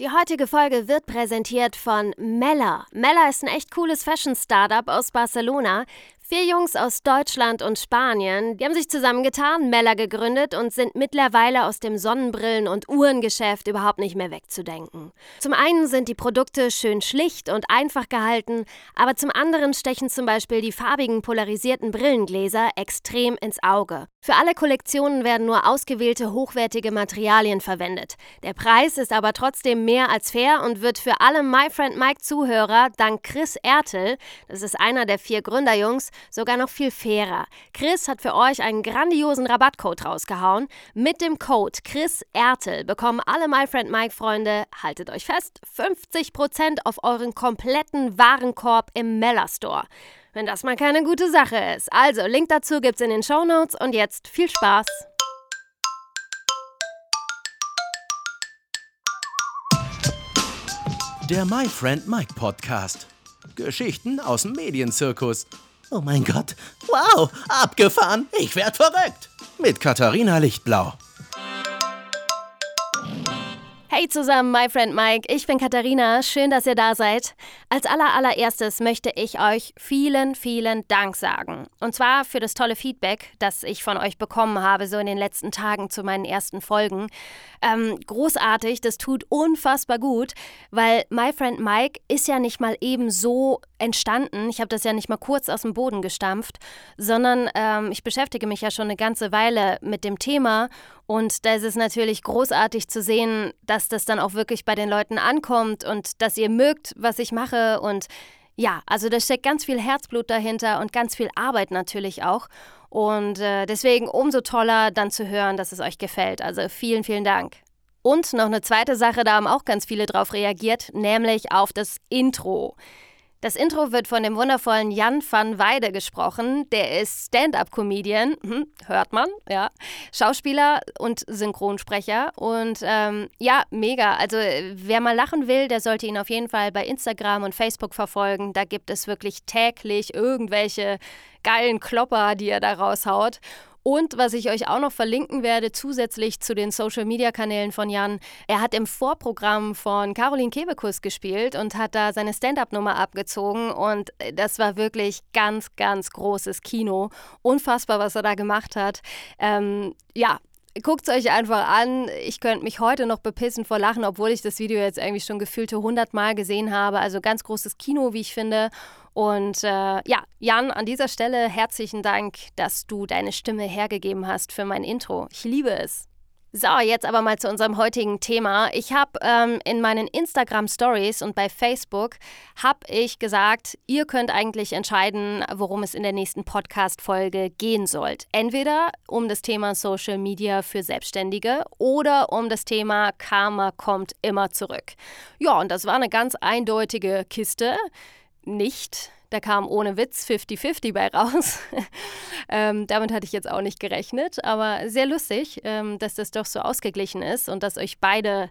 Die heutige Folge wird präsentiert von Mella. Mella ist ein echt cooles Fashion-Startup aus Barcelona. Vier Jungs aus Deutschland und Spanien, die haben sich zusammengetan, Mella gegründet und sind mittlerweile aus dem Sonnenbrillen- und Uhrengeschäft überhaupt nicht mehr wegzudenken. Zum einen sind die Produkte schön schlicht und einfach gehalten, aber zum anderen stechen zum Beispiel die farbigen polarisierten Brillengläser extrem ins Auge. Für alle Kollektionen werden nur ausgewählte hochwertige Materialien verwendet. Der Preis ist aber trotzdem mehr als fair und wird für alle My Friend Mike Zuhörer dank Chris Ertel, das ist einer der vier Gründerjungs, sogar noch viel fairer. Chris hat für euch einen grandiosen Rabattcode rausgehauen. Mit dem Code Chris Ertel bekommen alle My Friend Mike Freunde, haltet euch fest, 50% auf euren kompletten Warenkorb im Mella Store. Wenn das mal keine gute Sache ist. Also, Link dazu gibt's in den Show Notes und jetzt viel Spaß. Der My Friend Mike Podcast. Geschichten aus dem Medienzirkus. Oh mein Gott. Wow, abgefahren. Ich werd verrückt. Mit Katharina Lichtblau. Hey zusammen, my friend Mike. Ich bin Katharina. Schön, dass ihr da seid. Als allerallererstes möchte ich euch vielen, vielen Dank sagen. Und zwar für das tolle Feedback, das ich von euch bekommen habe, so in den letzten Tagen zu meinen ersten Folgen. Ähm, großartig, das tut unfassbar gut, weil My Friend Mike ist ja nicht mal eben so entstanden. Ich habe das ja nicht mal kurz aus dem Boden gestampft, sondern ähm, ich beschäftige mich ja schon eine ganze Weile mit dem Thema und da ist es natürlich großartig zu sehen, dass das dann auch wirklich bei den Leuten ankommt und dass ihr mögt, was ich mache. Und ja, also da steckt ganz viel Herzblut dahinter und ganz viel Arbeit natürlich auch. Und äh, deswegen umso toller dann zu hören, dass es euch gefällt. Also vielen, vielen Dank. Und noch eine zweite Sache, da haben auch ganz viele drauf reagiert, nämlich auf das Intro. Das Intro wird von dem wundervollen Jan van Weide gesprochen. Der ist Stand-up-Comedian, hm, hört man, ja, Schauspieler und Synchronsprecher. Und ähm, ja, mega. Also wer mal lachen will, der sollte ihn auf jeden Fall bei Instagram und Facebook verfolgen. Da gibt es wirklich täglich irgendwelche geilen Klopper, die er da raushaut. Und was ich euch auch noch verlinken werde, zusätzlich zu den Social-Media-Kanälen von Jan, er hat im Vorprogramm von Caroline Kebekus gespielt und hat da seine Stand-up-Nummer abgezogen. Und das war wirklich ganz, ganz großes Kino. Unfassbar, was er da gemacht hat. Ähm, ja, Guckt es euch einfach an. Ich könnte mich heute noch bepissen vor Lachen, obwohl ich das Video jetzt irgendwie schon gefühlte 100 Mal gesehen habe. Also ganz großes Kino, wie ich finde. Und äh, ja, Jan, an dieser Stelle herzlichen Dank, dass du deine Stimme hergegeben hast für mein Intro. Ich liebe es. So, jetzt aber mal zu unserem heutigen Thema. Ich habe ähm, in meinen Instagram Stories und bei Facebook habe ich gesagt, ihr könnt eigentlich entscheiden, worum es in der nächsten Podcast Folge gehen soll. Entweder um das Thema Social Media für Selbstständige oder um das Thema Karma kommt immer zurück. Ja, und das war eine ganz eindeutige Kiste. Nicht da kam ohne Witz 50-50 bei raus. ähm, damit hatte ich jetzt auch nicht gerechnet, aber sehr lustig, ähm, dass das doch so ausgeglichen ist und dass euch beide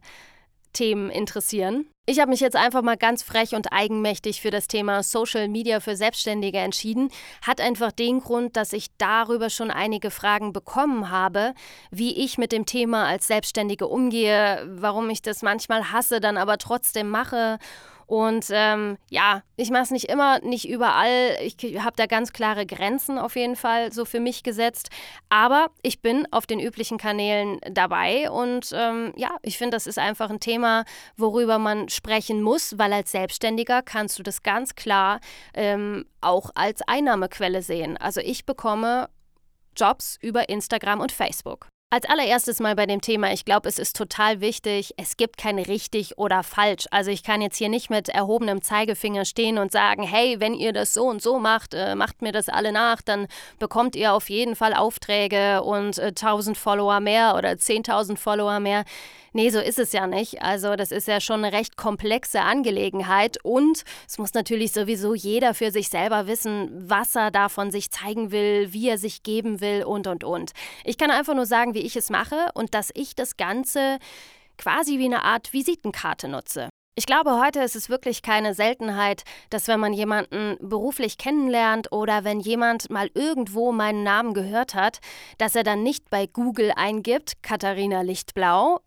Themen interessieren. Ich habe mich jetzt einfach mal ganz frech und eigenmächtig für das Thema Social Media für Selbstständige entschieden. Hat einfach den Grund, dass ich darüber schon einige Fragen bekommen habe, wie ich mit dem Thema als Selbstständige umgehe, warum ich das manchmal hasse, dann aber trotzdem mache und ähm, ja, ich mache es nicht immer, nicht überall. Ich habe da ganz klare Grenzen auf jeden Fall so für mich gesetzt. Aber ich bin auf den üblichen Kanälen dabei. Und ähm, ja, ich finde, das ist einfach ein Thema, worüber man sprechen muss, weil als Selbstständiger kannst du das ganz klar ähm, auch als Einnahmequelle sehen. Also ich bekomme Jobs über Instagram und Facebook. Als allererstes mal bei dem Thema, ich glaube, es ist total wichtig, es gibt kein richtig oder falsch. Also ich kann jetzt hier nicht mit erhobenem Zeigefinger stehen und sagen, hey, wenn ihr das so und so macht, äh, macht mir das alle nach, dann bekommt ihr auf jeden Fall Aufträge und äh, 1000 Follower mehr oder 10.000 Follower mehr. Nee, so ist es ja nicht. Also das ist ja schon eine recht komplexe Angelegenheit und es muss natürlich sowieso jeder für sich selber wissen, was er davon sich zeigen will, wie er sich geben will und und und. Ich kann einfach nur sagen, wie ich es mache und dass ich das Ganze quasi wie eine Art Visitenkarte nutze. Ich glaube, heute ist es wirklich keine Seltenheit, dass wenn man jemanden beruflich kennenlernt oder wenn jemand mal irgendwo meinen Namen gehört hat, dass er dann nicht bei Google eingibt, Katharina Lichtblau,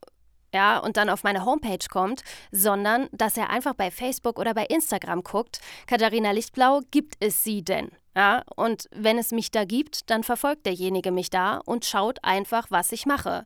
ja, und dann auf meine Homepage kommt, sondern dass er einfach bei Facebook oder bei Instagram guckt, Katharina Lichtblau, gibt es sie denn? Ja, und wenn es mich da gibt, dann verfolgt derjenige mich da und schaut einfach, was ich mache.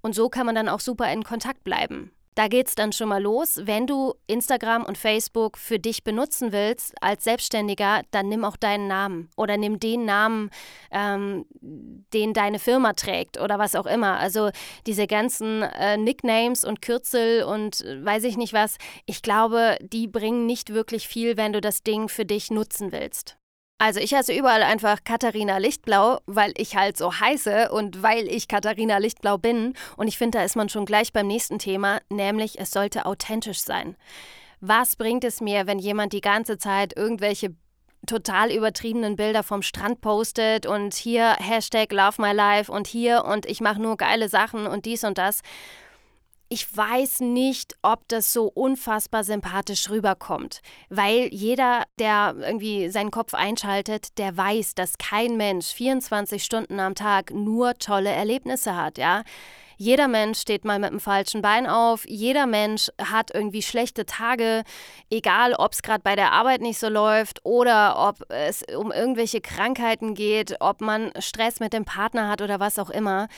Und so kann man dann auch super in Kontakt bleiben. Da geht es dann schon mal los. Wenn du Instagram und Facebook für dich benutzen willst als Selbstständiger, dann nimm auch deinen Namen oder nimm den Namen, ähm, den deine Firma trägt oder was auch immer. Also diese ganzen äh, Nicknames und Kürzel und äh, weiß ich nicht was. Ich glaube, die bringen nicht wirklich viel, wenn du das Ding für dich nutzen willst. Also ich heiße überall einfach Katharina Lichtblau, weil ich halt so heiße und weil ich Katharina Lichtblau bin. Und ich finde, da ist man schon gleich beim nächsten Thema, nämlich es sollte authentisch sein. Was bringt es mir, wenn jemand die ganze Zeit irgendwelche total übertriebenen Bilder vom Strand postet und hier Hashtag Love My Life und hier und ich mache nur geile Sachen und dies und das ich weiß nicht, ob das so unfassbar sympathisch rüberkommt, weil jeder, der irgendwie seinen Kopf einschaltet, der weiß, dass kein Mensch 24 Stunden am Tag nur tolle Erlebnisse hat, ja. Jeder Mensch steht mal mit dem falschen Bein auf, jeder Mensch hat irgendwie schlechte Tage, egal ob es gerade bei der Arbeit nicht so läuft oder ob es um irgendwelche Krankheiten geht, ob man Stress mit dem Partner hat oder was auch immer.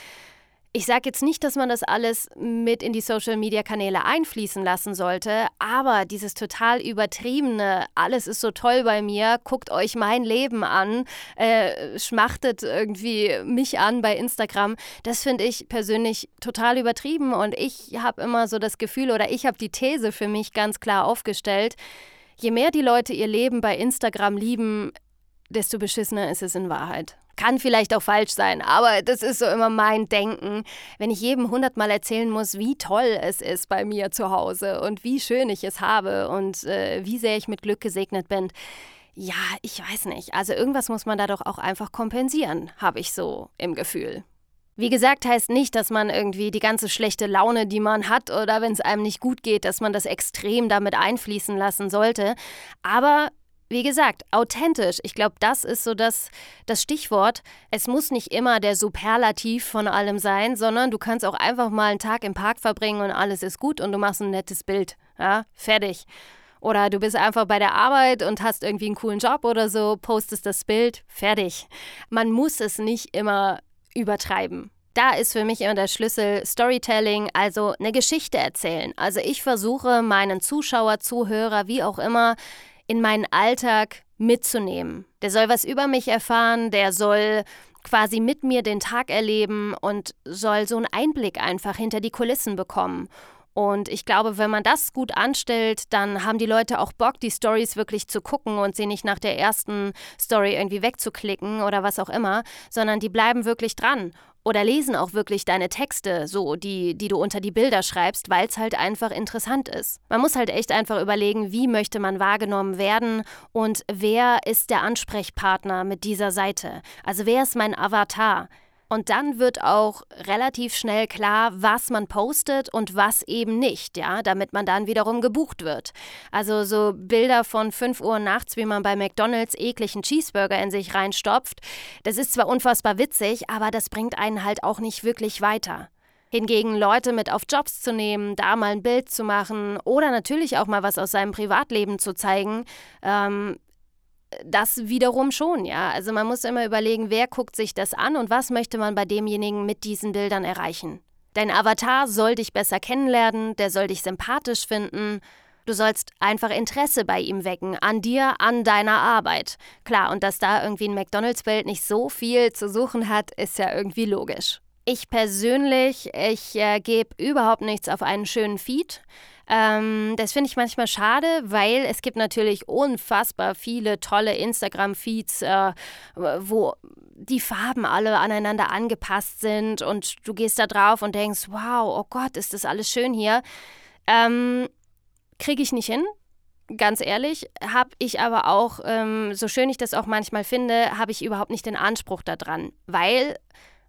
Ich sage jetzt nicht, dass man das alles mit in die Social-Media-Kanäle einfließen lassen sollte, aber dieses total übertriebene, alles ist so toll bei mir, guckt euch mein Leben an, äh, schmachtet irgendwie mich an bei Instagram, das finde ich persönlich total übertrieben und ich habe immer so das Gefühl oder ich habe die These für mich ganz klar aufgestellt, je mehr die Leute ihr Leben bei Instagram lieben, desto beschissener ist es in Wahrheit. Kann vielleicht auch falsch sein, aber das ist so immer mein Denken. Wenn ich jedem hundertmal erzählen muss, wie toll es ist bei mir zu Hause und wie schön ich es habe und äh, wie sehr ich mit Glück gesegnet bin. Ja, ich weiß nicht. Also irgendwas muss man da doch auch einfach kompensieren, habe ich so im Gefühl. Wie gesagt, heißt nicht, dass man irgendwie die ganze schlechte Laune, die man hat oder wenn es einem nicht gut geht, dass man das extrem damit einfließen lassen sollte. Aber wie gesagt, authentisch. Ich glaube, das ist so das, das Stichwort. Es muss nicht immer der Superlativ von allem sein, sondern du kannst auch einfach mal einen Tag im Park verbringen und alles ist gut und du machst ein nettes Bild. Ja, fertig. Oder du bist einfach bei der Arbeit und hast irgendwie einen coolen Job oder so, postest das Bild, fertig. Man muss es nicht immer übertreiben. Da ist für mich immer der Schlüssel Storytelling, also eine Geschichte erzählen. Also ich versuche meinen Zuschauer, Zuhörer, wie auch immer, in meinen Alltag mitzunehmen. Der soll was über mich erfahren, der soll quasi mit mir den Tag erleben und soll so einen Einblick einfach hinter die Kulissen bekommen. Und ich glaube, wenn man das gut anstellt, dann haben die Leute auch Bock, die Stories wirklich zu gucken und sie nicht nach der ersten Story irgendwie wegzuklicken oder was auch immer, sondern die bleiben wirklich dran oder lesen auch wirklich deine Texte, so die, die du unter die Bilder schreibst, weil es halt einfach interessant ist. Man muss halt echt einfach überlegen, wie möchte man wahrgenommen werden und wer ist der Ansprechpartner mit dieser Seite. Also wer ist mein Avatar? Und dann wird auch relativ schnell klar, was man postet und was eben nicht, ja, damit man dann wiederum gebucht wird. Also so Bilder von 5 Uhr nachts, wie man bei McDonalds ekligen Cheeseburger in sich reinstopft, das ist zwar unfassbar witzig, aber das bringt einen halt auch nicht wirklich weiter. Hingegen Leute mit auf Jobs zu nehmen, da mal ein Bild zu machen oder natürlich auch mal was aus seinem Privatleben zu zeigen, ähm, das wiederum schon, ja. Also man muss immer überlegen, wer guckt sich das an und was möchte man bei demjenigen mit diesen Bildern erreichen. Dein Avatar soll dich besser kennenlernen, der soll dich sympathisch finden. Du sollst einfach Interesse bei ihm wecken, an dir, an deiner Arbeit. Klar, und dass da irgendwie ein McDonalds-Bild nicht so viel zu suchen hat, ist ja irgendwie logisch. Ich persönlich, ich äh, gebe überhaupt nichts auf einen schönen Feed. Ähm, das finde ich manchmal schade, weil es gibt natürlich unfassbar viele tolle Instagram-Feeds, äh, wo die Farben alle aneinander angepasst sind und du gehst da drauf und denkst, wow, oh Gott, ist das alles schön hier. Ähm, Kriege ich nicht hin, ganz ehrlich, habe ich aber auch, ähm, so schön ich das auch manchmal finde, habe ich überhaupt nicht den Anspruch daran, weil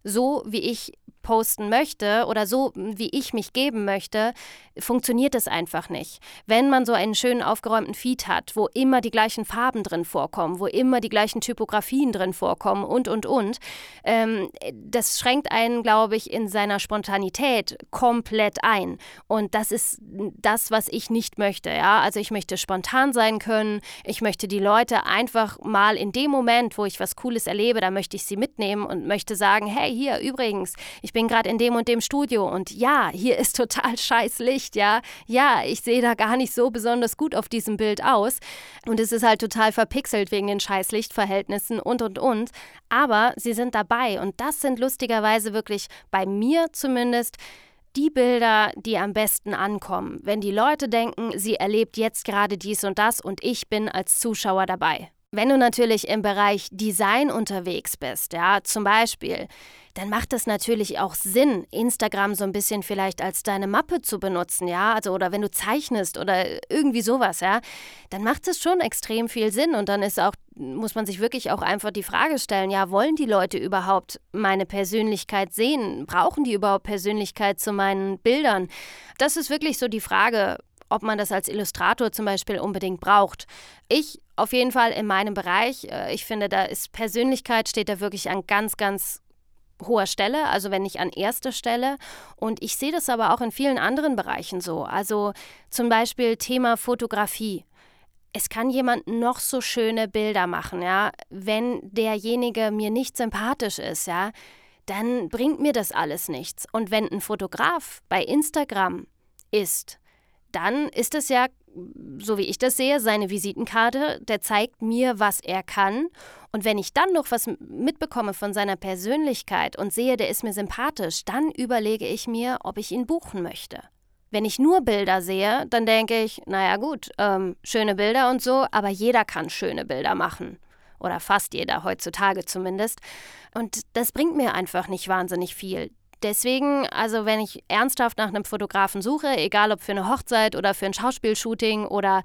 so wie ich posten möchte oder so, wie ich mich geben möchte, funktioniert es einfach nicht. Wenn man so einen schönen aufgeräumten Feed hat, wo immer die gleichen Farben drin vorkommen, wo immer die gleichen Typografien drin vorkommen und, und, und, ähm, das schränkt einen, glaube ich, in seiner Spontanität komplett ein. Und das ist das, was ich nicht möchte. Ja? Also ich möchte spontan sein können, ich möchte die Leute einfach mal in dem Moment, wo ich was Cooles erlebe, da möchte ich sie mitnehmen und möchte sagen, hey, hier übrigens, ich bin gerade in dem und dem Studio und ja, hier ist total scheiß Licht, ja. Ja, ich sehe da gar nicht so besonders gut auf diesem Bild aus und es ist halt total verpixelt wegen den scheiß Lichtverhältnissen und und und, aber sie sind dabei und das sind lustigerweise wirklich bei mir zumindest die Bilder, die am besten ankommen, wenn die Leute denken, sie erlebt jetzt gerade dies und das und ich bin als Zuschauer dabei. Wenn du natürlich im Bereich Design unterwegs bist, ja, zum Beispiel, dann macht es natürlich auch Sinn, Instagram so ein bisschen vielleicht als deine Mappe zu benutzen, ja, also oder wenn du zeichnest oder irgendwie sowas, ja, dann macht es schon extrem viel Sinn und dann ist auch muss man sich wirklich auch einfach die Frage stellen, ja, wollen die Leute überhaupt meine Persönlichkeit sehen? Brauchen die überhaupt Persönlichkeit zu meinen Bildern? Das ist wirklich so die Frage, ob man das als Illustrator zum Beispiel unbedingt braucht. Ich auf jeden Fall in meinem Bereich, äh, ich finde, da ist Persönlichkeit steht da wirklich an ganz, ganz hoher Stelle, also wenn nicht an erster Stelle. Und ich sehe das aber auch in vielen anderen Bereichen so. Also zum Beispiel Thema Fotografie. Es kann jemand noch so schöne Bilder machen, ja. Wenn derjenige mir nicht sympathisch ist, ja, dann bringt mir das alles nichts. Und wenn ein Fotograf bei Instagram ist, dann ist es ja, so wie ich das sehe, seine Visitenkarte, der zeigt mir, was er kann. Und wenn ich dann noch was mitbekomme von seiner Persönlichkeit und sehe, der ist mir sympathisch, dann überlege ich mir, ob ich ihn buchen möchte. Wenn ich nur Bilder sehe, dann denke ich, naja gut, ähm, schöne Bilder und so, aber jeder kann schöne Bilder machen. Oder fast jeder, heutzutage zumindest. Und das bringt mir einfach nicht wahnsinnig viel. Deswegen, also wenn ich ernsthaft nach einem Fotografen suche, egal ob für eine Hochzeit oder für ein Schauspielshooting oder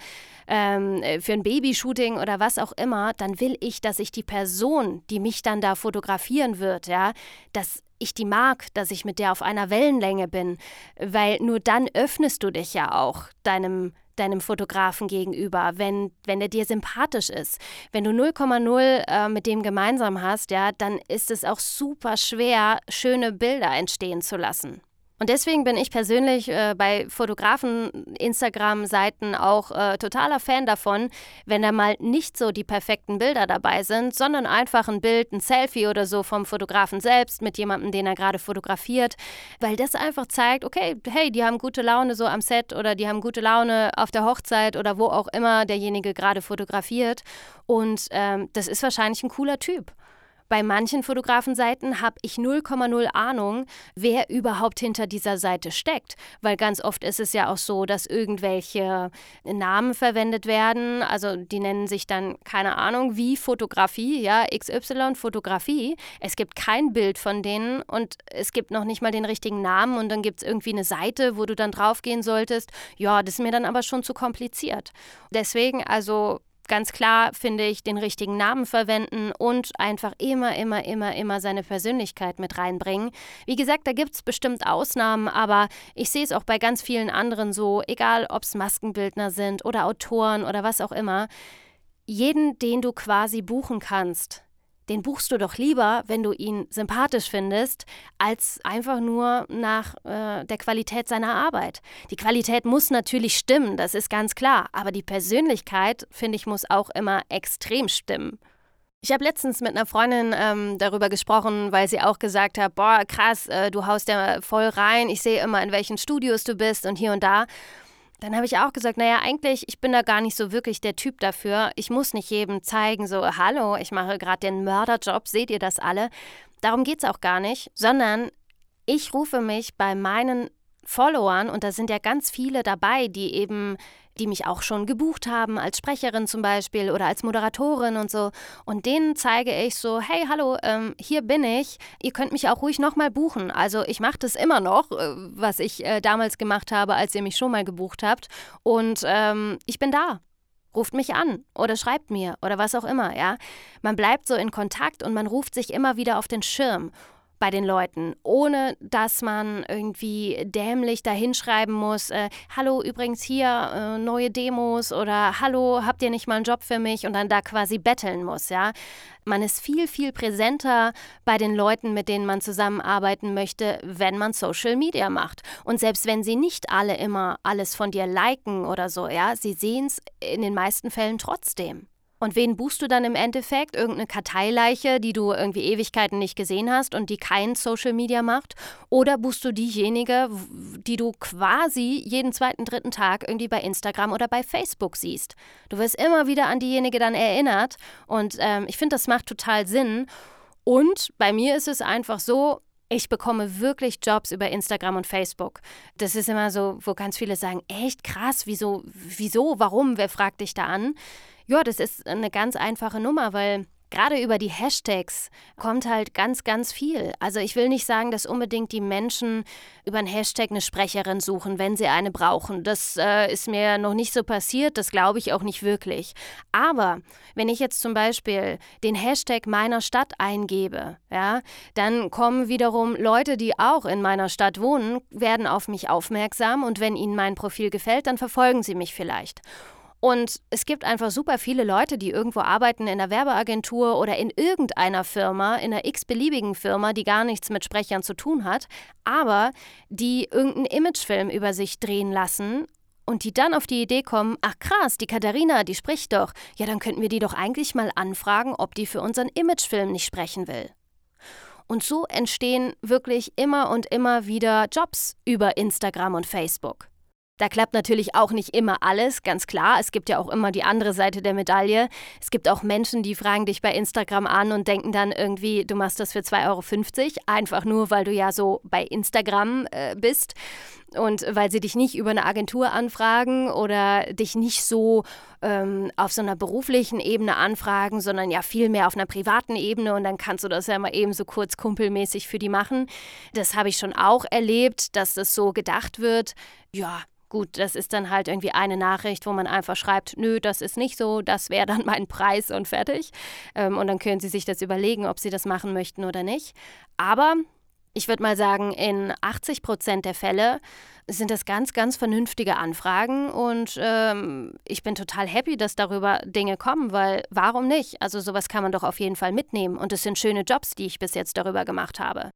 ähm, für ein Babyshooting oder was auch immer, dann will ich, dass ich die Person, die mich dann da fotografieren wird, ja, dass ich die mag, dass ich mit der auf einer Wellenlänge bin, weil nur dann öffnest du dich ja auch deinem deinem Fotografen gegenüber, wenn, wenn er dir sympathisch ist. Wenn du 0,0 äh, mit dem gemeinsam hast, ja, dann ist es auch super schwer, schöne Bilder entstehen zu lassen. Und deswegen bin ich persönlich äh, bei Fotografen, Instagram-Seiten auch äh, totaler Fan davon, wenn da mal nicht so die perfekten Bilder dabei sind, sondern einfach ein Bild, ein Selfie oder so vom Fotografen selbst mit jemandem, den er gerade fotografiert, weil das einfach zeigt, okay, hey, die haben gute Laune so am Set oder die haben gute Laune auf der Hochzeit oder wo auch immer derjenige gerade fotografiert. Und ähm, das ist wahrscheinlich ein cooler Typ. Bei manchen Fotografenseiten habe ich 0,0 Ahnung, wer überhaupt hinter dieser Seite steckt, weil ganz oft ist es ja auch so, dass irgendwelche Namen verwendet werden, also die nennen sich dann keine Ahnung wie Fotografie, ja, XY Fotografie. Es gibt kein Bild von denen und es gibt noch nicht mal den richtigen Namen und dann gibt es irgendwie eine Seite, wo du dann draufgehen solltest. Ja, das ist mir dann aber schon zu kompliziert. Deswegen also ganz klar, finde ich, den richtigen Namen verwenden und einfach immer, immer, immer, immer seine Persönlichkeit mit reinbringen. Wie gesagt, da gibt es bestimmt Ausnahmen, aber ich sehe es auch bei ganz vielen anderen so, egal ob es Maskenbildner sind oder Autoren oder was auch immer. Jeden, den du quasi buchen kannst, den buchst du doch lieber, wenn du ihn sympathisch findest, als einfach nur nach äh, der Qualität seiner Arbeit. Die Qualität muss natürlich stimmen, das ist ganz klar, aber die Persönlichkeit, finde ich, muss auch immer extrem stimmen. Ich habe letztens mit einer Freundin ähm, darüber gesprochen, weil sie auch gesagt hat, boah, krass, äh, du haust ja voll rein, ich sehe immer, in welchen Studios du bist und hier und da. Dann habe ich auch gesagt, naja, eigentlich, ich bin da gar nicht so wirklich der Typ dafür. Ich muss nicht jedem zeigen, so, hallo, ich mache gerade den Mörderjob, seht ihr das alle? Darum geht es auch gar nicht, sondern ich rufe mich bei meinen Followern, und da sind ja ganz viele dabei, die eben, die mich auch schon gebucht haben, als Sprecherin zum Beispiel oder als Moderatorin und so. Und denen zeige ich so, hey, hallo, ähm, hier bin ich. Ihr könnt mich auch ruhig nochmal buchen. Also ich mache das immer noch, äh, was ich äh, damals gemacht habe, als ihr mich schon mal gebucht habt. Und ähm, ich bin da ruft mich an oder schreibt mir oder was auch immer, ja. Man bleibt so in Kontakt und man ruft sich immer wieder auf den Schirm. Bei den Leuten, ohne dass man irgendwie dämlich dahinschreiben muss, äh, hallo übrigens hier äh, neue Demos oder hallo, habt ihr nicht mal einen Job für mich und dann da quasi betteln muss, ja. Man ist viel, viel präsenter bei den Leuten, mit denen man zusammenarbeiten möchte, wenn man Social Media macht. Und selbst wenn sie nicht alle immer alles von dir liken oder so, ja, sie sehen es in den meisten Fällen trotzdem. Und wen buchst du dann im Endeffekt? Irgendeine Karteileiche, die du irgendwie Ewigkeiten nicht gesehen hast und die kein Social Media macht? Oder buchst du diejenige, die du quasi jeden zweiten, dritten Tag irgendwie bei Instagram oder bei Facebook siehst? Du wirst immer wieder an diejenige dann erinnert und ähm, ich finde, das macht total Sinn. Und bei mir ist es einfach so, ich bekomme wirklich Jobs über Instagram und Facebook. Das ist immer so, wo ganz viele sagen, echt krass, wieso, wieso, warum, wer fragt dich da an? Ja, das ist eine ganz einfache Nummer, weil gerade über die Hashtags kommt halt ganz, ganz viel. Also ich will nicht sagen, dass unbedingt die Menschen über einen Hashtag eine Sprecherin suchen, wenn sie eine brauchen. Das äh, ist mir noch nicht so passiert, das glaube ich auch nicht wirklich. Aber wenn ich jetzt zum Beispiel den Hashtag meiner Stadt eingebe, ja, dann kommen wiederum Leute, die auch in meiner Stadt wohnen, werden auf mich aufmerksam und wenn ihnen mein Profil gefällt, dann verfolgen sie mich vielleicht. Und es gibt einfach super viele Leute, die irgendwo arbeiten in einer Werbeagentur oder in irgendeiner Firma, in einer x-beliebigen Firma, die gar nichts mit Sprechern zu tun hat, aber die irgendeinen Imagefilm über sich drehen lassen und die dann auf die Idee kommen, ach krass, die Katharina, die spricht doch, ja, dann könnten wir die doch eigentlich mal anfragen, ob die für unseren Imagefilm nicht sprechen will. Und so entstehen wirklich immer und immer wieder Jobs über Instagram und Facebook. Da klappt natürlich auch nicht immer alles, ganz klar. Es gibt ja auch immer die andere Seite der Medaille. Es gibt auch Menschen, die fragen dich bei Instagram an und denken dann irgendwie, du machst das für 2,50 Euro, einfach nur, weil du ja so bei Instagram äh, bist und weil sie dich nicht über eine Agentur anfragen oder dich nicht so ähm, auf so einer beruflichen Ebene anfragen, sondern ja viel mehr auf einer privaten Ebene und dann kannst du das ja mal eben so kurz kumpelmäßig für die machen. Das habe ich schon auch erlebt, dass das so gedacht wird. Ja, Gut, das ist dann halt irgendwie eine Nachricht, wo man einfach schreibt, nö, das ist nicht so, das wäre dann mein Preis und fertig. Ähm, und dann können Sie sich das überlegen, ob Sie das machen möchten oder nicht. Aber ich würde mal sagen, in 80 Prozent der Fälle sind das ganz, ganz vernünftige Anfragen und ähm, ich bin total happy, dass darüber Dinge kommen, weil warum nicht? Also sowas kann man doch auf jeden Fall mitnehmen und es sind schöne Jobs, die ich bis jetzt darüber gemacht habe.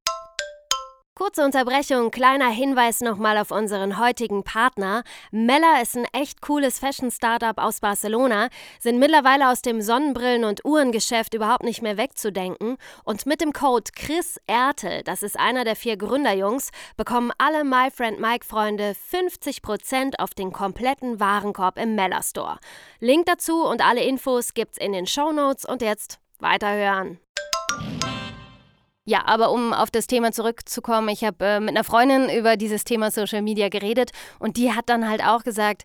Kurze Unterbrechung, kleiner Hinweis nochmal auf unseren heutigen Partner. Mella ist ein echt cooles Fashion-Startup aus Barcelona, sind mittlerweile aus dem Sonnenbrillen- und Uhrengeschäft überhaupt nicht mehr wegzudenken. Und mit dem Code Chris Ertel, das ist einer der vier Gründerjungs, bekommen alle My Friend Mike-Freunde 50% auf den kompletten Warenkorb im Mella Store. Link dazu und alle Infos gibt's in den Show Notes und jetzt weiterhören. Ja, aber um auf das Thema zurückzukommen, ich habe äh, mit einer Freundin über dieses Thema Social Media geredet und die hat dann halt auch gesagt,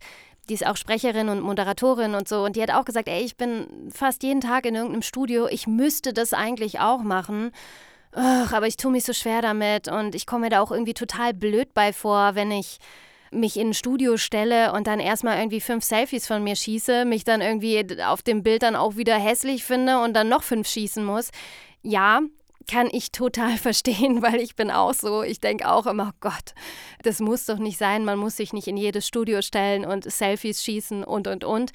die ist auch Sprecherin und Moderatorin und so. Und die hat auch gesagt, ey, ich bin fast jeden Tag in irgendeinem Studio. Ich müsste das eigentlich auch machen. Ugh, aber ich tue mich so schwer damit und ich komme mir da auch irgendwie total blöd bei vor, wenn ich mich in ein Studio stelle und dann erstmal irgendwie fünf Selfies von mir schieße, mich dann irgendwie auf dem Bild dann auch wieder hässlich finde und dann noch fünf schießen muss. Ja, kann ich total verstehen, weil ich bin auch so. Ich denke auch immer, oh Gott, das muss doch nicht sein. Man muss sich nicht in jedes Studio stellen und Selfies schießen und, und, und.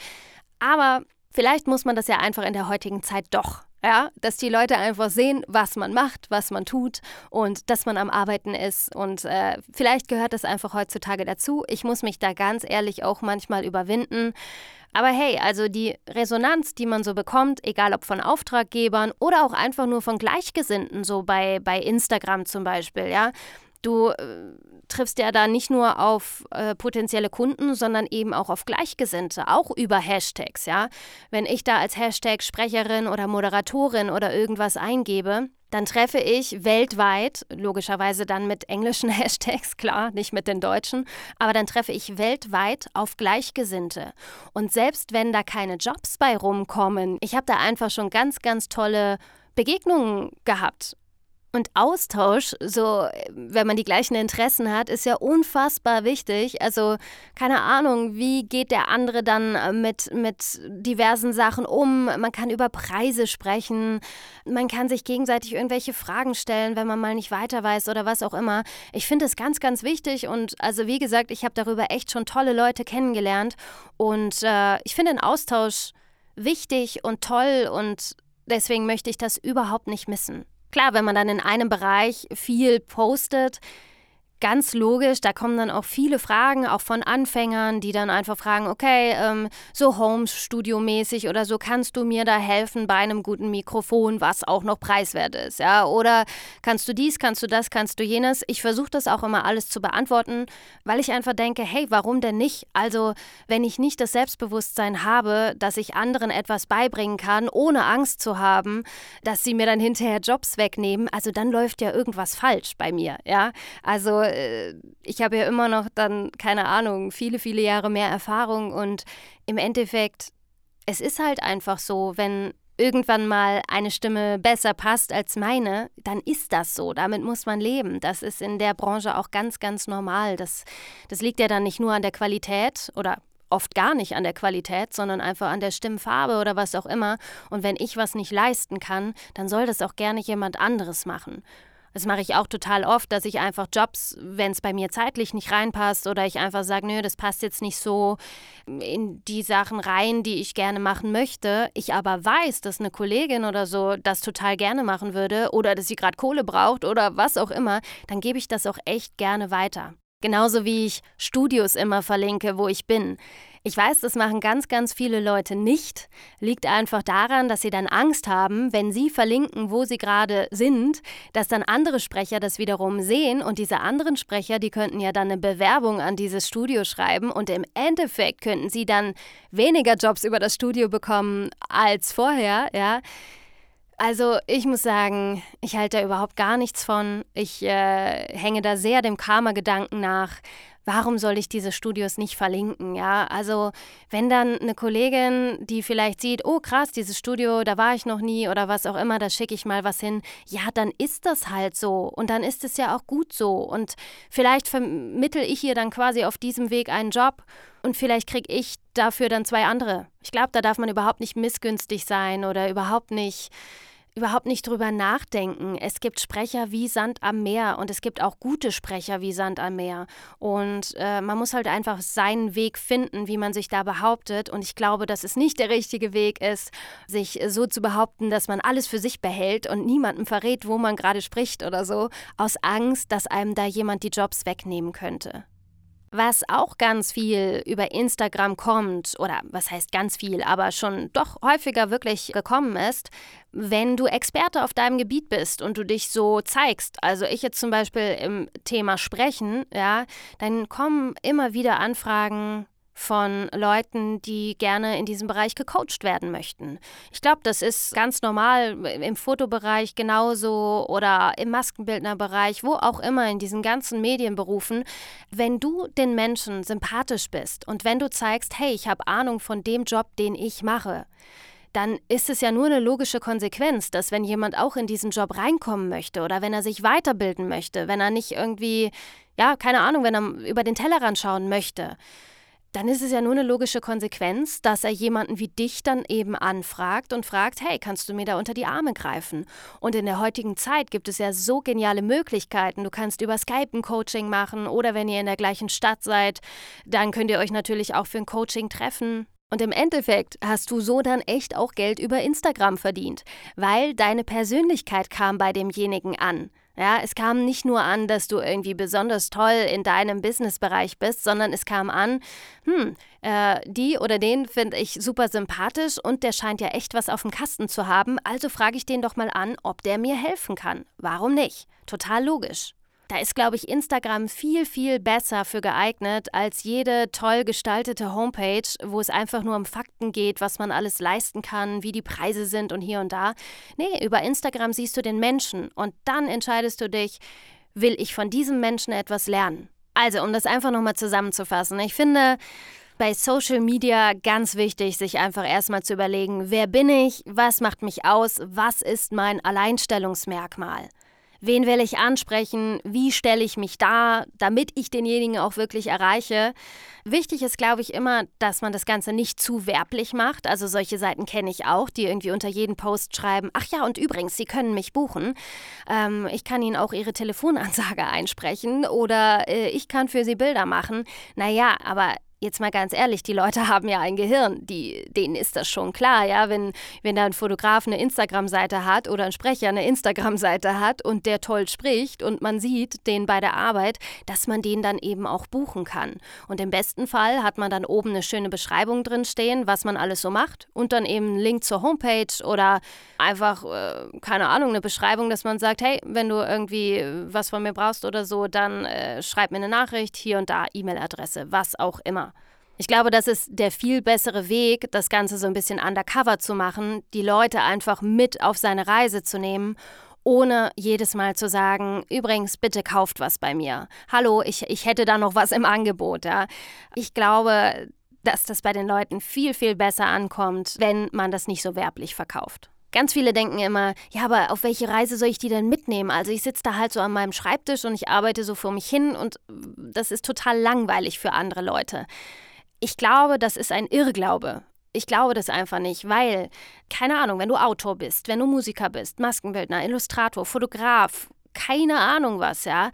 Aber vielleicht muss man das ja einfach in der heutigen Zeit doch. Ja, dass die Leute einfach sehen, was man macht, was man tut und dass man am Arbeiten ist. Und äh, vielleicht gehört das einfach heutzutage dazu. Ich muss mich da ganz ehrlich auch manchmal überwinden. Aber hey, also die Resonanz, die man so bekommt, egal ob von Auftraggebern oder auch einfach nur von Gleichgesinnten, so bei, bei Instagram zum Beispiel, ja. Du äh, triffst ja da nicht nur auf äh, potenzielle Kunden, sondern eben auch auf Gleichgesinnte, auch über Hashtags, ja. Wenn ich da als Hashtag Sprecherin oder Moderatorin oder irgendwas eingebe, dann treffe ich weltweit, logischerweise dann mit englischen Hashtags, klar, nicht mit den deutschen, aber dann treffe ich weltweit auf Gleichgesinnte. Und selbst wenn da keine Jobs bei rumkommen, ich habe da einfach schon ganz, ganz tolle Begegnungen gehabt Und Austausch, so wenn man die gleichen Interessen hat, ist ja unfassbar wichtig. Also keine Ahnung, wie geht der andere dann äh, mit, mit diversen Sachen um? Man kann über Preise sprechen, man kann sich gegenseitig irgendwelche Fragen stellen, wenn man mal nicht weiter weiß oder was auch immer. Ich finde es ganz, ganz wichtig und also wie gesagt, ich habe darüber echt schon tolle Leute kennengelernt und äh, ich finde den Austausch wichtig und toll und deswegen möchte ich das überhaupt nicht missen. Klar, wenn man dann in einem Bereich viel postet, Ganz logisch, da kommen dann auch viele Fragen, auch von Anfängern, die dann einfach fragen, okay, ähm, so Home-Studio-mäßig oder so, kannst du mir da helfen bei einem guten Mikrofon, was auch noch preiswert ist, ja? Oder kannst du dies, kannst du das, kannst du jenes? Ich versuche das auch immer alles zu beantworten, weil ich einfach denke, hey, warum denn nicht? Also, wenn ich nicht das Selbstbewusstsein habe, dass ich anderen etwas beibringen kann, ohne Angst zu haben, dass sie mir dann hinterher Jobs wegnehmen, also dann läuft ja irgendwas falsch bei mir, ja? Also, ich habe ja immer noch dann, keine Ahnung, viele, viele Jahre mehr Erfahrung und im Endeffekt, es ist halt einfach so, wenn irgendwann mal eine Stimme besser passt als meine, dann ist das so. Damit muss man leben. Das ist in der Branche auch ganz, ganz normal. Das, das liegt ja dann nicht nur an der Qualität oder oft gar nicht an der Qualität, sondern einfach an der Stimmfarbe oder was auch immer. Und wenn ich was nicht leisten kann, dann soll das auch gerne jemand anderes machen. Das mache ich auch total oft, dass ich einfach Jobs, wenn es bei mir zeitlich nicht reinpasst oder ich einfach sage, nö, das passt jetzt nicht so in die Sachen rein, die ich gerne machen möchte. Ich aber weiß, dass eine Kollegin oder so das total gerne machen würde oder dass sie gerade Kohle braucht oder was auch immer, dann gebe ich das auch echt gerne weiter. Genauso wie ich Studios immer verlinke, wo ich bin. Ich weiß, das machen ganz, ganz viele Leute nicht. Liegt einfach daran, dass sie dann Angst haben, wenn sie verlinken, wo sie gerade sind, dass dann andere Sprecher das wiederum sehen und diese anderen Sprecher, die könnten ja dann eine Bewerbung an dieses Studio schreiben und im Endeffekt könnten sie dann weniger Jobs über das Studio bekommen als vorher, ja. Also ich muss sagen, ich halte da überhaupt gar nichts von. Ich äh, hänge da sehr dem Karma-Gedanken nach warum soll ich diese Studios nicht verlinken? Ja, also wenn dann eine Kollegin, die vielleicht sieht, oh krass, dieses Studio, da war ich noch nie oder was auch immer, da schicke ich mal was hin, ja, dann ist das halt so und dann ist es ja auch gut so und vielleicht vermittel ich ihr dann quasi auf diesem Weg einen Job und vielleicht kriege ich dafür dann zwei andere. Ich glaube, da darf man überhaupt nicht missgünstig sein oder überhaupt nicht überhaupt nicht drüber nachdenken. Es gibt Sprecher wie Sand am Meer und es gibt auch gute Sprecher wie Sand am Meer. Und äh, man muss halt einfach seinen Weg finden, wie man sich da behauptet. Und ich glaube, dass es nicht der richtige Weg ist, sich so zu behaupten, dass man alles für sich behält und niemandem verrät, wo man gerade spricht oder so, aus Angst, dass einem da jemand die Jobs wegnehmen könnte. Was auch ganz viel über Instagram kommt, oder was heißt ganz viel, aber schon doch häufiger wirklich gekommen ist, wenn du Experte auf deinem Gebiet bist und du dich so zeigst, also ich jetzt zum Beispiel im Thema Sprechen, ja, dann kommen immer wieder Anfragen, von Leuten, die gerne in diesem Bereich gecoacht werden möchten. Ich glaube, das ist ganz normal im Fotobereich genauso oder im Maskenbildnerbereich, wo auch immer in diesen ganzen Medienberufen. Wenn du den Menschen sympathisch bist und wenn du zeigst, hey, ich habe Ahnung von dem Job, den ich mache, dann ist es ja nur eine logische Konsequenz, dass wenn jemand auch in diesen Job reinkommen möchte oder wenn er sich weiterbilden möchte, wenn er nicht irgendwie, ja, keine Ahnung, wenn er über den Tellerrand schauen möchte, dann ist es ja nur eine logische Konsequenz, dass er jemanden wie dich dann eben anfragt und fragt, hey, kannst du mir da unter die Arme greifen? Und in der heutigen Zeit gibt es ja so geniale Möglichkeiten. Du kannst über Skype ein Coaching machen oder wenn ihr in der gleichen Stadt seid, dann könnt ihr euch natürlich auch für ein Coaching treffen. Und im Endeffekt hast du so dann echt auch Geld über Instagram verdient, weil deine Persönlichkeit kam bei demjenigen an. Ja, es kam nicht nur an, dass du irgendwie besonders toll in deinem Businessbereich bist, sondern es kam an, hm, äh, die oder den finde ich super sympathisch und der scheint ja echt was auf dem Kasten zu haben, also frage ich den doch mal an, ob der mir helfen kann. Warum nicht? Total logisch. Da ist, glaube ich, Instagram viel, viel besser für geeignet als jede toll gestaltete Homepage, wo es einfach nur um Fakten geht, was man alles leisten kann, wie die Preise sind und hier und da. Nee, über Instagram siehst du den Menschen und dann entscheidest du dich, will ich von diesem Menschen etwas lernen. Also, um das einfach nochmal zusammenzufassen, ich finde, bei Social Media ganz wichtig, sich einfach erstmal zu überlegen, wer bin ich, was macht mich aus, was ist mein Alleinstellungsmerkmal. Wen will ich ansprechen, wie stelle ich mich dar, damit ich denjenigen auch wirklich erreiche. Wichtig ist, glaube ich, immer, dass man das Ganze nicht zu werblich macht. Also solche Seiten kenne ich auch, die irgendwie unter jeden Post schreiben, ach ja, und übrigens, Sie können mich buchen. Ähm, ich kann Ihnen auch Ihre Telefonansage einsprechen oder äh, ich kann für Sie Bilder machen. Naja, aber jetzt mal ganz ehrlich, die Leute haben ja ein Gehirn, die, denen ist das schon klar, ja, wenn, wenn da ein Fotograf eine Instagram-Seite hat oder ein Sprecher eine Instagram-Seite hat und der toll spricht und man sieht den bei der Arbeit, dass man den dann eben auch buchen kann. Und im besten Fall hat man dann oben eine schöne Beschreibung drin stehen, was man alles so macht und dann eben einen Link zur Homepage oder einfach, äh, keine Ahnung, eine Beschreibung, dass man sagt, hey, wenn du irgendwie was von mir brauchst oder so, dann äh, schreib mir eine Nachricht, hier und da, E-Mail-Adresse, was auch immer. Ich glaube, das ist der viel bessere Weg, das Ganze so ein bisschen undercover zu machen, die Leute einfach mit auf seine Reise zu nehmen ohne jedes Mal zu sagen, übrigens, bitte kauft was bei mir. Hallo, ich, ich hätte da noch was im Angebot. Ja. Ich glaube, dass das bei den Leuten viel, viel besser ankommt, wenn man das nicht so werblich verkauft. Ganz viele denken immer, ja, aber auf welche Reise soll ich die denn mitnehmen? Also ich sitze da halt so an meinem Schreibtisch und ich arbeite so vor mich hin und das ist total langweilig für andere Leute. Ich glaube, das ist ein Irrglaube. Ich glaube das einfach nicht, weil, keine Ahnung, wenn du Autor bist, wenn du Musiker bist, Maskenbildner, Illustrator, Fotograf, keine Ahnung was, ja,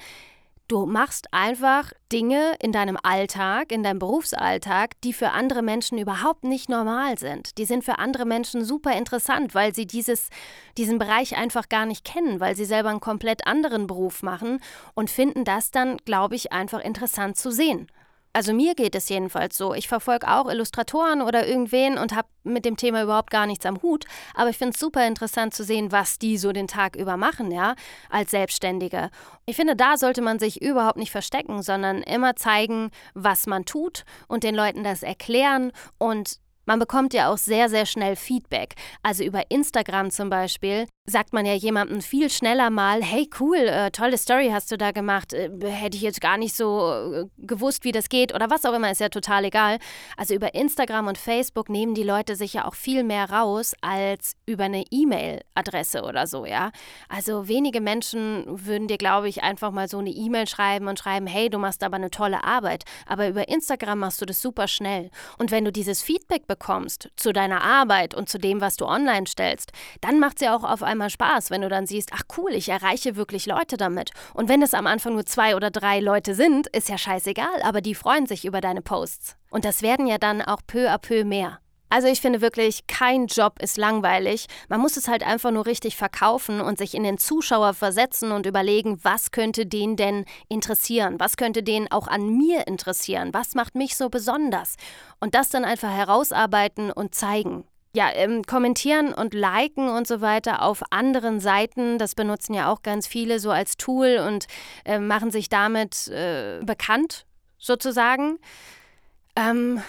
du machst einfach Dinge in deinem Alltag, in deinem Berufsalltag, die für andere Menschen überhaupt nicht normal sind. Die sind für andere Menschen super interessant, weil sie dieses, diesen Bereich einfach gar nicht kennen, weil sie selber einen komplett anderen Beruf machen und finden das dann, glaube ich, einfach interessant zu sehen. Also mir geht es jedenfalls so. Ich verfolge auch Illustratoren oder irgendwen und habe mit dem Thema überhaupt gar nichts am Hut. Aber ich finde es super interessant zu sehen, was die so den Tag über machen, ja, als Selbstständige. Ich finde, da sollte man sich überhaupt nicht verstecken, sondern immer zeigen, was man tut und den Leuten das erklären und man bekommt ja auch sehr, sehr schnell Feedback. Also über Instagram zum Beispiel sagt man ja jemandem viel schneller mal, hey cool, äh, tolle Story hast du da gemacht, äh, hätte ich jetzt gar nicht so äh, gewusst, wie das geht oder was auch immer, ist ja total egal. Also über Instagram und Facebook nehmen die Leute sich ja auch viel mehr raus als über eine E-Mail-Adresse oder so, ja. Also wenige Menschen würden dir, glaube ich, einfach mal so eine E-Mail schreiben und schreiben, hey, du machst aber eine tolle Arbeit. Aber über Instagram machst du das super schnell. Und wenn du dieses Feedback bekommst zu deiner Arbeit und zu dem, was du online stellst, dann macht es ja auch auf einmal einmal Spaß, wenn du dann siehst, ach cool, ich erreiche wirklich Leute damit. Und wenn es am Anfang nur zwei oder drei Leute sind, ist ja scheißegal, aber die freuen sich über deine Posts. Und das werden ja dann auch peu à peu mehr. Also ich finde wirklich, kein Job ist langweilig. Man muss es halt einfach nur richtig verkaufen und sich in den Zuschauer versetzen und überlegen, was könnte den denn interessieren? Was könnte den auch an mir interessieren? Was macht mich so besonders? Und das dann einfach herausarbeiten und zeigen ja, ähm, kommentieren und liken und so weiter auf anderen Seiten, das benutzen ja auch ganz viele so als Tool und äh, machen sich damit äh, bekannt, sozusagen. Ähm,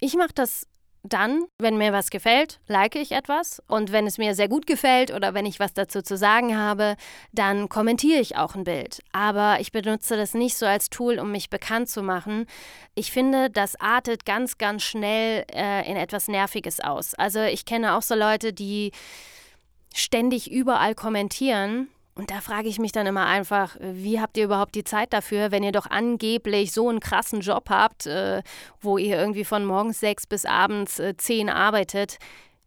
ich mache das dann, wenn mir was gefällt, like ich etwas. Und wenn es mir sehr gut gefällt oder wenn ich was dazu zu sagen habe, dann kommentiere ich auch ein Bild. Aber ich benutze das nicht so als Tool, um mich bekannt zu machen. Ich finde, das artet ganz, ganz schnell äh, in etwas Nerviges aus. Also ich kenne auch so Leute, die ständig überall kommentieren und da frage ich mich dann immer einfach, wie habt ihr überhaupt die Zeit dafür, wenn ihr doch angeblich so einen krassen Job habt, äh, wo ihr irgendwie von morgens sechs bis abends äh, zehn arbeitet?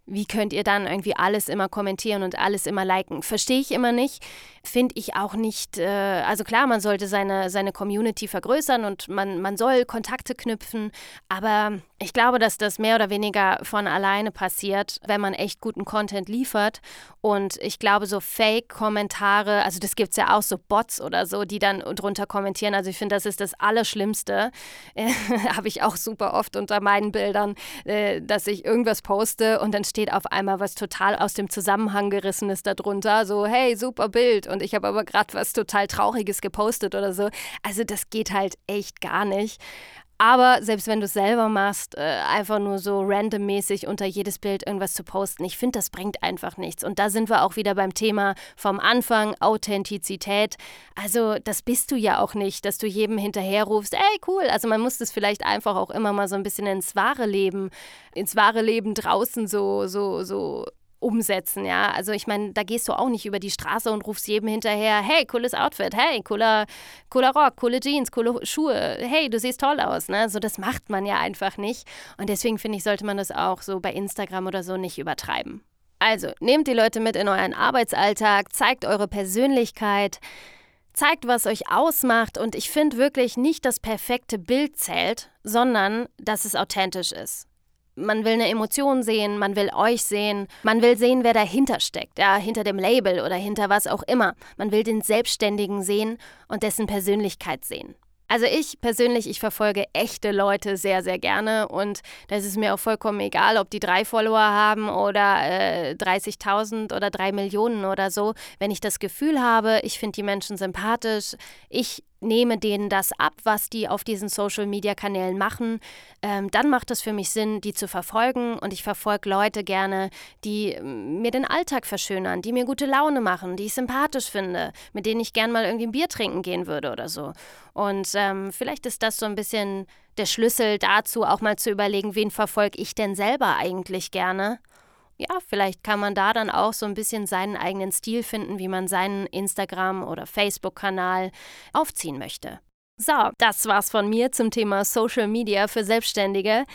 Wie könnt ihr dann irgendwie alles immer kommentieren und alles immer liken? Verstehe ich immer nicht. Finde ich auch nicht. Äh, also klar, man sollte seine, seine Community vergrößern und man, man soll Kontakte knüpfen. Aber ich glaube, dass das mehr oder weniger von alleine passiert, wenn man echt guten Content liefert. Und ich glaube, so Fake-Kommentare, also das gibt es ja auch so Bots oder so, die dann drunter kommentieren. Also ich finde, das ist das Allerschlimmste. Habe ich auch super oft unter meinen Bildern, äh, dass ich irgendwas poste und dann steht auf einmal was total aus dem Zusammenhang gerissenes darunter. So, hey, super Bild. Und ich habe aber gerade was total Trauriges gepostet oder so. Also das geht halt echt gar nicht. Aber selbst wenn du es selber machst, äh, einfach nur so randommäßig unter jedes Bild irgendwas zu posten, ich finde, das bringt einfach nichts. Und da sind wir auch wieder beim Thema vom Anfang, Authentizität. Also das bist du ja auch nicht, dass du jedem hinterherrufst, ey cool. Also man muss das vielleicht einfach auch immer mal so ein bisschen ins wahre Leben, ins wahre Leben draußen so, so, so umsetzen, ja. Also ich meine, da gehst du auch nicht über die Straße und rufst jedem hinterher, hey, cooles Outfit, hey, cooler, cooler Rock, coole Jeans, coole Schuhe, hey, du siehst toll aus, ne? So, das macht man ja einfach nicht. Und deswegen finde ich, sollte man das auch so bei Instagram oder so nicht übertreiben. Also, nehmt die Leute mit in euren Arbeitsalltag, zeigt eure Persönlichkeit, zeigt, was euch ausmacht und ich finde wirklich nicht das perfekte Bild zählt, sondern dass es authentisch ist. Man will eine Emotion sehen, man will euch sehen, man will sehen, wer dahinter steckt, ja, hinter dem Label oder hinter was auch immer. Man will den Selbstständigen sehen und dessen Persönlichkeit sehen. Also ich persönlich, ich verfolge echte Leute sehr, sehr gerne und da ist mir auch vollkommen egal, ob die drei Follower haben oder äh, 30.000 oder drei Millionen oder so. Wenn ich das Gefühl habe, ich finde die Menschen sympathisch, ich nehme denen das ab, was die auf diesen Social-Media-Kanälen machen, ähm, dann macht es für mich Sinn, die zu verfolgen. Und ich verfolge Leute gerne, die ähm, mir den Alltag verschönern, die mir gute Laune machen, die ich sympathisch finde, mit denen ich gern mal irgendwie ein Bier trinken gehen würde oder so. Und ähm, vielleicht ist das so ein bisschen der Schlüssel dazu, auch mal zu überlegen, wen verfolge ich denn selber eigentlich gerne ja, vielleicht kann man da dann auch so ein bisschen seinen eigenen Stil finden, wie man seinen Instagram- oder Facebook-Kanal aufziehen möchte. So, das war's von mir zum Thema Social Media für Selbstständige.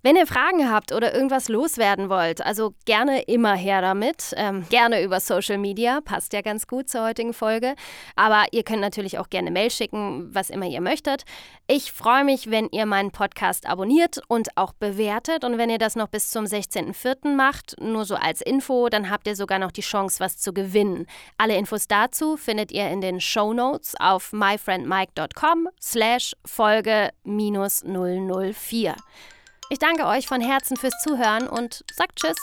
Wenn ihr Fragen habt oder irgendwas loswerden wollt, also gerne immer her damit. Ähm, gerne über Social Media, passt ja ganz gut zur heutigen Folge. Aber ihr könnt natürlich auch gerne Mail schicken, was immer ihr möchtet. Ich freue mich, wenn ihr meinen Podcast abonniert und auch bewertet. Und wenn ihr das noch bis zum 16.04. macht, nur so als Info, dann habt ihr sogar noch die Chance, was zu gewinnen. Alle Infos dazu findet ihr in den Show Notes auf myfriendmike.com slash Folge minus 004. Ich danke euch von Herzen fürs Zuhören und sagt Tschüss.